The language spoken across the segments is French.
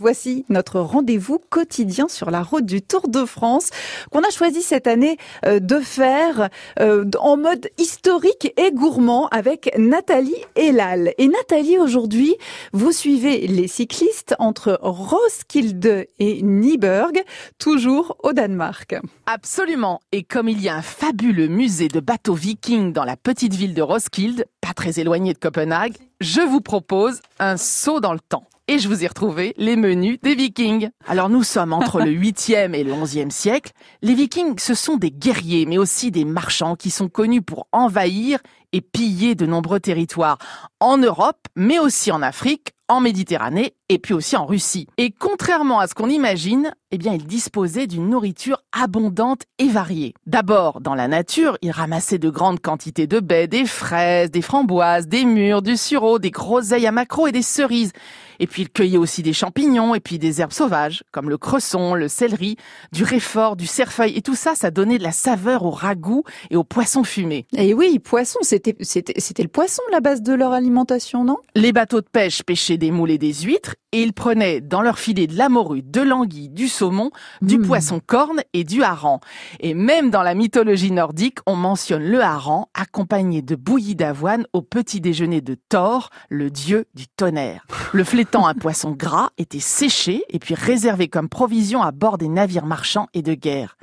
Voici notre rendez-vous quotidien sur la route du Tour de France qu'on a choisi cette année euh, de faire euh, en mode historique et gourmand avec Nathalie Elal. Et Nathalie, aujourd'hui, vous suivez les cyclistes entre Roskilde et Nyberg, toujours au Danemark. Absolument. Et comme il y a un fabuleux musée de bateaux vikings dans la petite ville de Roskilde, pas très éloignée de Copenhague, je vous propose un saut dans le temps et je vous ai retrouvé les menus des Vikings. Alors nous sommes entre le 8e et le 11e siècle. Les Vikings, ce sont des guerriers, mais aussi des marchands qui sont connus pour envahir et piller de nombreux territoires en Europe, mais aussi en Afrique, en Méditerranée et puis aussi en Russie. Et contrairement à ce qu'on imagine, eh bien, ils disposaient d'une nourriture abondante et variée. D'abord, dans la nature, ils ramassaient de grandes quantités de baies, des fraises, des framboises, des mûres, du sureau, des groseilles à macro et des cerises. Et puis, ils cueillaient aussi des champignons et puis des herbes sauvages, comme le cresson, le céleri, du réfort, du cerfeuil. Et tout ça, ça donnait de la saveur au ragoût et au poisson fumé. Et oui, poisson, c'était, c'était, c'était le poisson la base de leur alimentation, non? Les bateaux de pêche pêchaient des moules et des huîtres et ils prenaient dans leur filet de la morue, de l'anguille, du saumon, du Mmh. poisson corne et du hareng. Et même dans la mythologie nordique, on mentionne le hareng accompagné de bouillie d'avoine au petit déjeuner de Thor, le dieu du tonnerre. Le flétan, un poisson gras, était séché et puis réservé comme provision à bord des navires marchands et de guerre.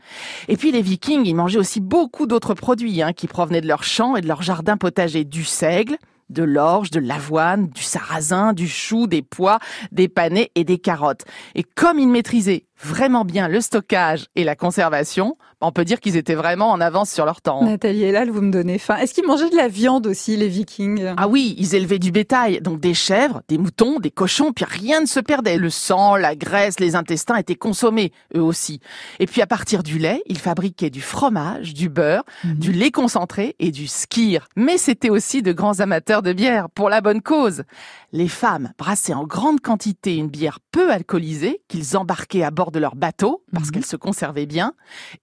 Et puis les vikings, ils mangeaient aussi beaucoup d'autres produits hein, qui provenaient de leurs champs et de leurs jardins potagers, du seigle, de l'orge, de l'avoine, du sarrasin, du chou, des pois, des panais et des carottes. Et comme ils maîtrisaient vraiment bien le stockage et la conservation, on peut dire qu'ils étaient vraiment en avance sur leur temps. Nathalie Elal, vous me donnez faim. Est-ce qu'ils mangeaient de la viande aussi, les Vikings? Ah oui, ils élevaient du bétail, donc des chèvres, des moutons, des cochons, puis rien ne se perdait. Le sang, la graisse, les intestins étaient consommés, eux aussi. Et puis à partir du lait, ils fabriquaient du fromage, du beurre, du lait concentré et du skir. Mais c'était aussi de grands amateurs de bière, pour la bonne cause. Les femmes brassaient en grande quantité une bière peu alcoolisée qu'ils embarquaient à bord de leur bateau, parce Mhm. qu'elle se conservait bien,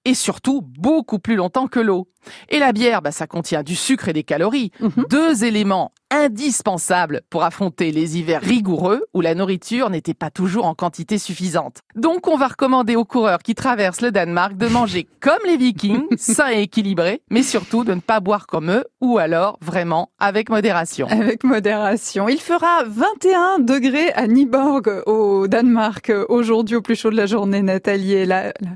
et surtout beaucoup plus longtemps que l'eau. Et la bière, bah, ça contient du sucre et des calories, Mhm. deux éléments indispensables pour affronter les hivers rigoureux où la nourriture n'était pas toujours en quantité suffisante. Donc on va recommander aux coureurs qui traversent le Danemark de manger comme les vikings, sain et équilibré, mais surtout de ne pas boire comme eux ou alors vraiment avec modération. Avec modération. Il fera 21 degrés à Nyborg au Danemark aujourd'hui au plus chaud de la journée, Nathalie. Elal.